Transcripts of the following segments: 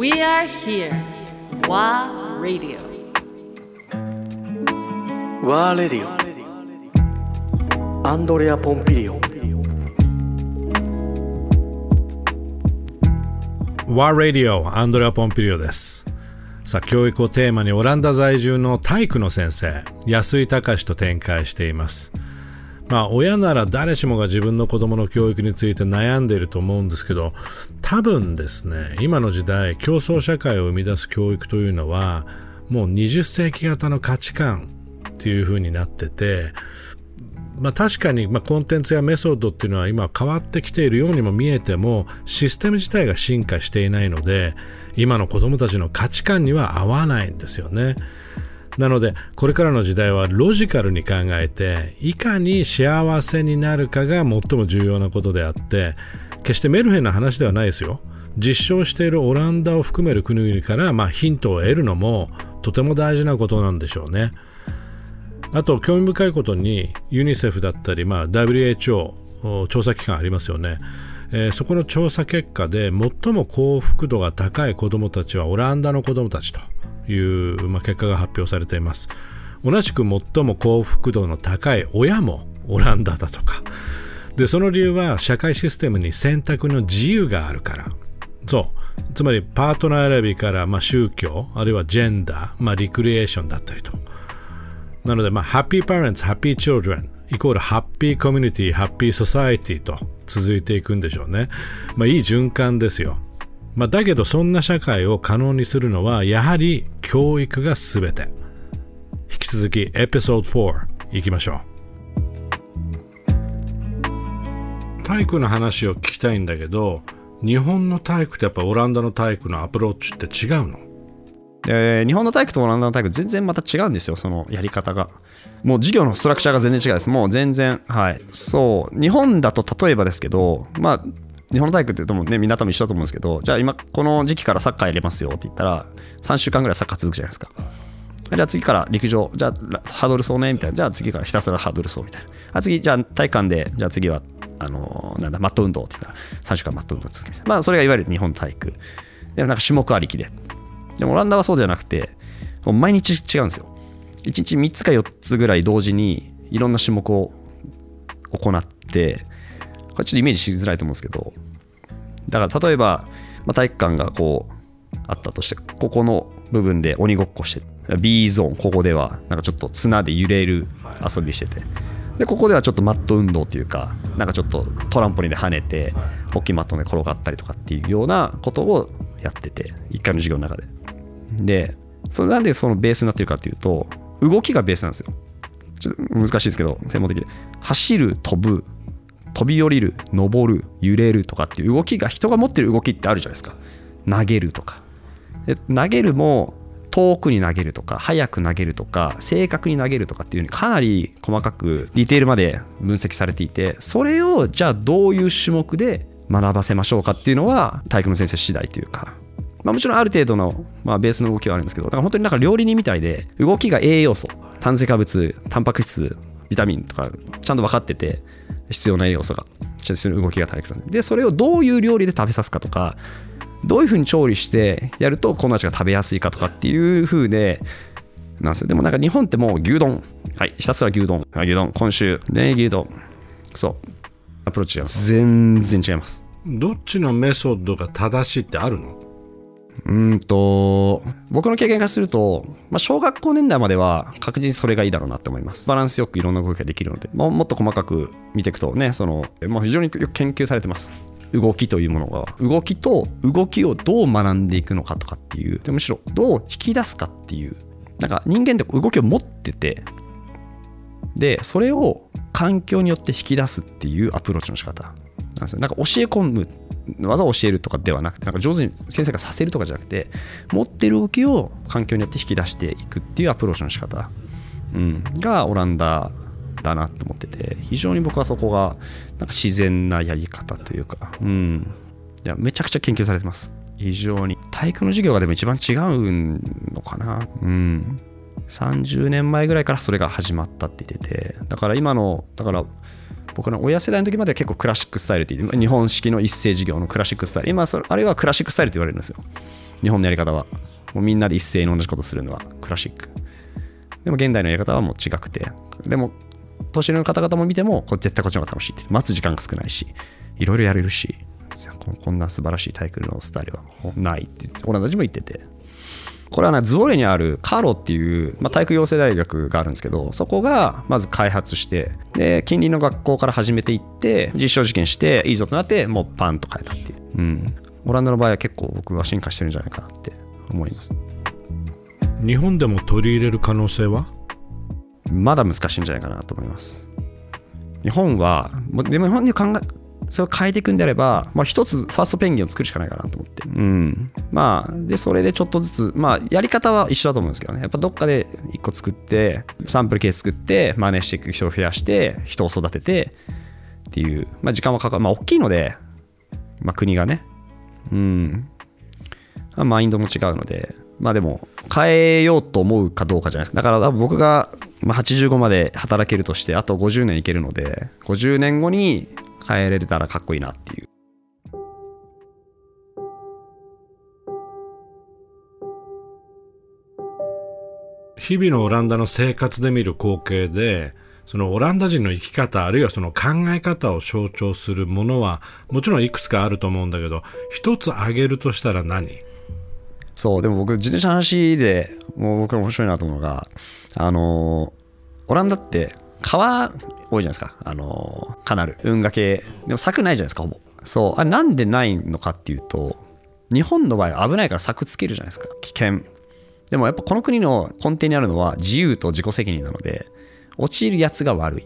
We are here. WA Radio. ワーレディオアンドレア・ポンピリオン War Radio. アンドレア・ポンピリオですさあ教育をテーマにオランダ在住の体育の先生安井隆と展開していますまあ親なら誰しもが自分の子供の教育について悩んでいると思うんですけど多分ですね今の時代競争社会を生み出す教育というのはもう20世紀型の価値観っていう風になっててまあ、確かに、まあ、コンテンツやメソッドっていうのは今変わってきているようにも見えてもシステム自体が進化していないので今の子供たちの価値観には合わないんですよね。なのでこれからの時代はロジカルに考えていかに幸せになるかが最も重要なことであって決してメルヘンな話ではないですよ。実証しているオランダを含める国々から、まあ、ヒントを得るのもとても大事なことなんでしょうね。あと興味深いことにユニセフだったり、まあ、WHO 調査機関ありますよね、えー、そこの調査結果で最も幸福度が高い子どもたちはオランダの子どもたちという、まあ、結果が発表されています。同じく最も幸福度の高い親もオランダだとか。でその理由は社会システムに選択の自由があるから。そう。つまりパートナー選びから、まあ、宗教あるいはジェンダー、まあ、リクリエーションだったりと。なので、まあ、ハッピーパレンツ、ハッピーチ children イコールハッピーコミュニティ、ハッピーソサエティと続いていくんでしょうね。まあ、いい循環ですよ。まあ、だけど、そんな社会を可能にするのは、やはり教育がすべて。引き続き、エピソード4いきましょう。体育の話を聞きたいんだけど、日本の体育とやっぱオランダの体育のアプローチって違うの？で日本の体育とオランダの体育全然また違うんですよそのやり方が。もう授業のストラクチャーが全然違いです。もう全然はい。そう。日本だと例えばですけどまあ日本の体育って言ってもねみんな多分一緒だと思うんですけどじゃあ今この時期からサッカーやれますよって言ったら3週間ぐらいサッカー続くじゃないですか。じゃあ次から陸上じゃあハードル走ねみたいな。じゃあ次からひたすらハードル走みたいな。あ次じゃあ体育館でじゃあ次はあのなんだマット運動って言ったら3週間マット運動続くまあそれがいわゆる日本体育。でもなんか種目ありきで。でもオランダはそうじゃなくて、もう毎日違うんですよ。1日3つか4つぐらい同時にいろんな種目を行って、これちょっとイメージしづらいと思うんですけど、だから例えば、まあ、体育館がこうあったとして、ここの部分で鬼ごっこして B ゾーン、ここではなんかちょっと綱で揺れる遊びしてて、でここではちょっとマット運動というか、なんかちょっとトランポリンで跳ねて、ホッキーマットで転がったりとかっていうようなことをやってて、1回の授業の中で。で、それなんでそのベースになってるかっていうと、動きがベースなんですよ。ちょっと難しいですけど、専門的で。走る、飛ぶ、飛び降りる、登る、揺れるとかっていう動きが、人が持ってる動きってあるじゃないですか。投げるとか。で投げるも、遠くに投げるとか、速く投げるとか、正確に投げるとかっていうにかなり細かくディテールまで分析されていて、それをじゃあどういう種目で学ばせましょうかっていうのは体育の先生次第というかまあ、もちろんある程度の、まあ、ベースの動きはあるんですけどだから本当になんか料理人みたいで動きが栄養素炭水化物タンパク質ビタミンとかちゃんと分かってて必要な栄養素が必要な動きが体育でそれをどういう料理で食べさすかとかどういうふうに調理してやると子供たちが食べやすいかとかっていうふうでなんですよ。でもなんか日本ってもう牛丼。はい。ひたすら牛丼。牛丼。今週ね牛丼。そう。アプローチが全然違います。どっちのメソッドが正しいってあるの？うんと僕の経験からすると、まあ、小学校年代までは確実にそれがいいだろうなと思います。バランスよくいろんな動きができるので、まあ、もっと細かく見ていくとねその、まあ、非常によく研究されてます。動きというものが。動きと動きをどう学んでいくのかとかっていう。でむしろどう引き出すかっていう。なんか人間って動きを持ってて。でそれを環境によって引き出すっていうアプローチの仕方。なんですよ。なんか教え込む技を教えるとかではなくてなんか上手に先生がさせるとかじゃなくて持ってる動きを環境によって引き出していくっていうアプローチの仕方、うん、がオランダだなと思ってて非常に僕はそこがなんか自然なやり方というか、うん、いやめちゃくちゃ研究されてます。非常に。体育の授業がでも一番違うのかな。うん。30年前ぐらいからそれが始まったって言ってて。だから今のだから僕の親世代の時までは結構クラシックスタイルって日本式の一斉授業のクラシックスタイル。今それあれはクラシックスタイルって言われるんですよ。日本のやり方は。もうみんなで一斉に同じことするのはクラシック。でも現代のやり方はもう違くて。でも年上の方々も見てもこ絶対こっちの方が楽しいって。待つ時間が少ないし。いろいろやれるし。こんな素晴らしいタイクルのスタイルはないって。俺たちも言ってて。これはねズオレにあるカロっていう、まあ、体育養成大学があるんですけどそこがまず開発してで近隣の学校から始めていって実証実験していいぞとなってもうパンと変えたっていう、うん、オランダの場合は結構僕は進化してるんじゃないかなって思います。日本でも取り入れる可能性は？まだ難しいんじゃないかなと思います。日本はでも日本に考えそれを変えていくんであれば、まあ、一つファーストペンギンを作るしかないかなと思って。うん。まあ、で、それでちょっとずつ、まあ、やり方は一緒だと思うんですけどね。やっぱどっかで一個作って、サンプルケース作って、真似していく人を増やして、人を育てて、っていう、まあ、時間はかかる。まあ、大きいので、まあ、国がね。うん。まあ、マインドも違うので、まあでも、変えようと思うかどうかじゃないですか。だから僕がまあ85まで働けるとして、あと50年いけるので、50年後に変えれたらかっこいいなっていう。日々のオランダの生活で見る光景で、そのオランダ人の生き方あるいはその考え方を象徴するものはもちろんいくつかあると思うんだけど一つ挙げるとしたら何？そうでも僕自転車の話でもう僕面白いなと思うのがあのオランダって川多いじゃないですか。あのカナル運河系。でも柵ないじゃないですかほぼ。そう。あれなんでないのかっていうと日本の場合は危ないから柵つけるじゃないですか。危険。でもやっぱこの国の根底にあるのは自由と自己責任なので落ちるやつが悪い。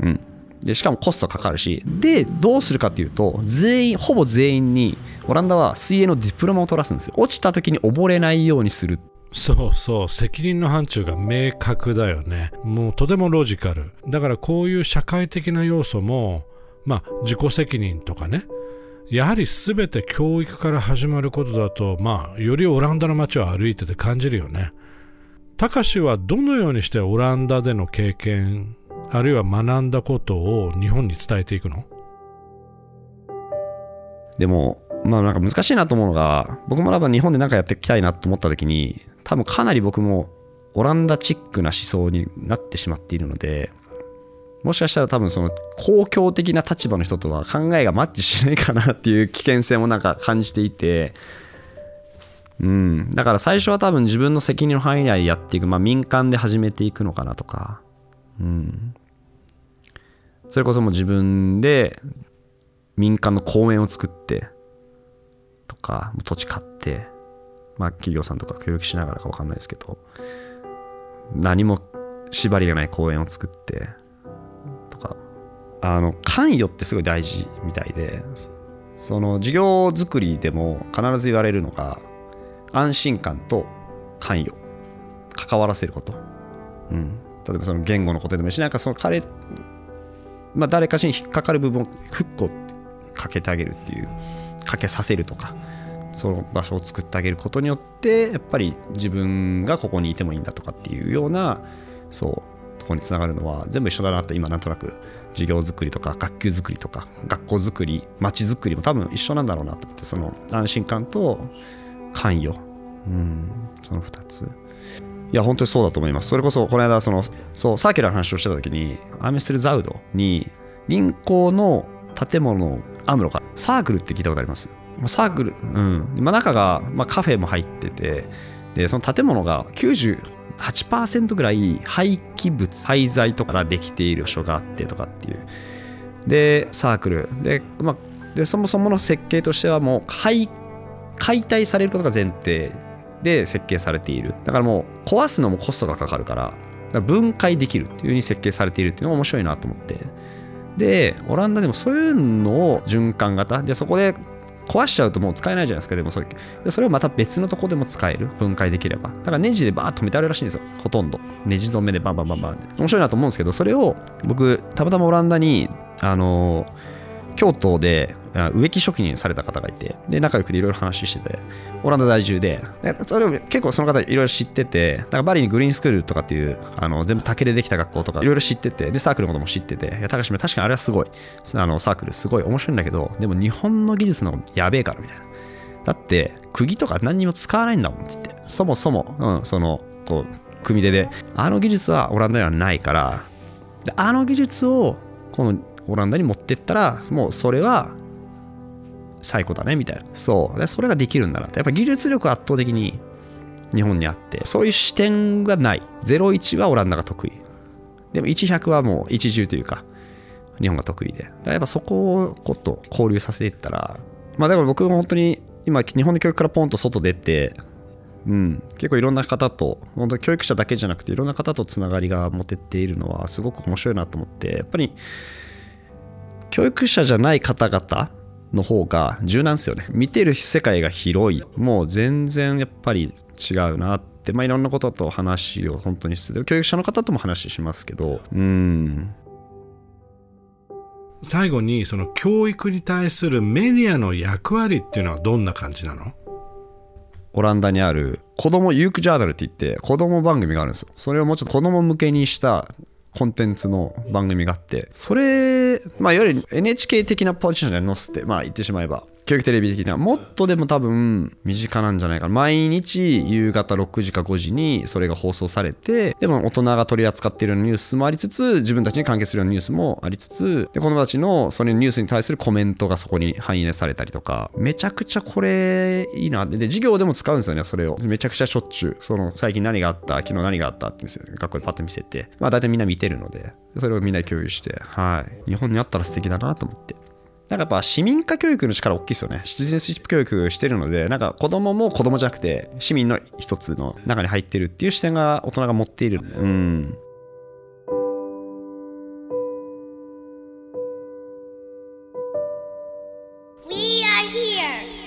うん。でしかもコストかかるしでどうするかっていうと全員ほぼ全員にオランダは水泳のディプロマを取らすんですよ。落ちた時に溺れないようにする。そうそう。責任の範疇が明確だよね。もうとてもロジカル。だからこういう社会的な要素もまあ自己責任とかね。やはり全て教育から始まることだとまあよりオランダの街を歩いてて感じるよね。たかしはどのようにしてオランダでの経験あるいは学んだことを日本に伝えていくの？でもまあなんか難しいなと思うのが僕も多分日本で何かやっていきたいなと思った時に多分かなり僕もオランダチックな思想になってしまっているのでもしかしたら多分その公共的な立場の人とは考えがマッチしないかなっていう危険性もなんか感じていて。うん。だから最初は多分自分の責任の範囲内でやっていく、まあ、民間で始めていくのかなとか。うん。それこそもう自分で民間の公園を作ってとか土地買ってまあ、企業さんとか協力しながらか分かんないですけど何も縛りがない公園を作ってあの関与ってすごい大事みたいでその事業作りでも必ず言われるのが安心感と関与。関わらせること、うん、例えばその言語のことでもいいしなんかその彼、まあ、誰かしに引っかかる部分をフックをかけてあげるっていうかけさせるとかその場所を作ってあげることによってやっぱり自分がここにいてもいいんだとかっていうようなそうとこにつながるのは全部一緒だなと今なんとなく授業作りとか学級作りとか学校作り街づくりも多分一緒なんだろうなと思ってその安心感と関与。うんその2つ。いや本当にそうだと思います。それこそこの間そのそうサーキュラーの話をしてた時にアーメステル・ザウドに銀行の建物のアムロがサークルって聞いたことあります。サークル、うん。まあ、中が、まあ、カフェも入っててでその建物が98%ぐらい廃棄物廃材とかからできている場所があってとかっていう。でサークル。で,、ま、でそもそもの設計としてはもう解解体されることが前提で設計されている。だからもう壊すのもコストがかかるから分解できるっていうふうに設計されているっていうのが面白いなと思って。でオランダでもそういうのを循環型。でそこで壊しちゃうともう使えないじゃないですか。でもそれそれをまた別のとこでも使える。分解できれば。だからネジでバーッと止めてあるらしいんですよ。ほとんど。ネジ止めでバンバンバンバン。面白いなと思うんですけどそれを僕たまたまオランダにあの京都で植木職人された方がいてで仲良くでいろいろ話しててオランダ在住でそれを結構その方いろいろ知っててだからバリにグリーンスクールとかっていうあの全部竹でできた学校とかいろいろ知っててでサークルのことも知ってていや高島確かにあれはすごいあのサークルすごい面白いんだけどでも日本の技術のやべえからみたいな。だって釘とか何にも使わないんだもんって言って。そもそも、うん、そのこう組手であの技術はオランダにはないからであの技術をこのオランダに持ってったらもうそれは最高だねみたいな。そう。でそれができるんだなって。やっぱ技術力圧倒的に日本にあって。そういう視点がない。01はオランダが得意。でも100はもう一重というか日本が得意で。だからやっぱそこをこと交流させていったらまあだから僕も本当に今日本の教育からポンと外出てうん、結構いろんな方と本当教育者だけじゃなくていろんな方とつながりが持てているのはすごく面白いなと思ってやっぱり教育者じゃない方々の方が柔軟ですよね。見てる世界が広い。もう全然やっぱり違うなって。まあいろんなことと話を本当にする教育者の方とも話しますけど。うん。最後にその教育に対するメディアの役割っていうのはどんな感じなの？オランダにある子供ユークジャーナルって言って子供番組があるんですよ。それをもうちょっと子供向けにしたコンテンツの番組があってそれまあいわゆる NHK 的なポジションで載せてまあ言ってしまえば。教育テレビ的なもっとでも多分身近なんじゃないかな。毎日夕方6時か5時にそれが放送されてでも大人が取り扱っているようなニュースもありつつ自分たちに関係するようなニュースもありつつで子供たちのそのニュースに対するコメントがそこに反映されたりとか。めちゃくちゃこれいいな。で授業でも使うんですよねそれを。めちゃくちゃしょっちゅう。その最近何があった？昨日何があった？ってんですよ学校でパッと見せて。まあ大体みんな見てるので。それをみんな共有して。はい。日本にあったら素敵だなと思って。なんかやっぱ市民化教育の力大きいですよね。シティゼンシップ教育してるので、なんか子供も子供じゃなくて、市民の一つの中に入ってるっていう視点が大人が持っている。うん。We are here.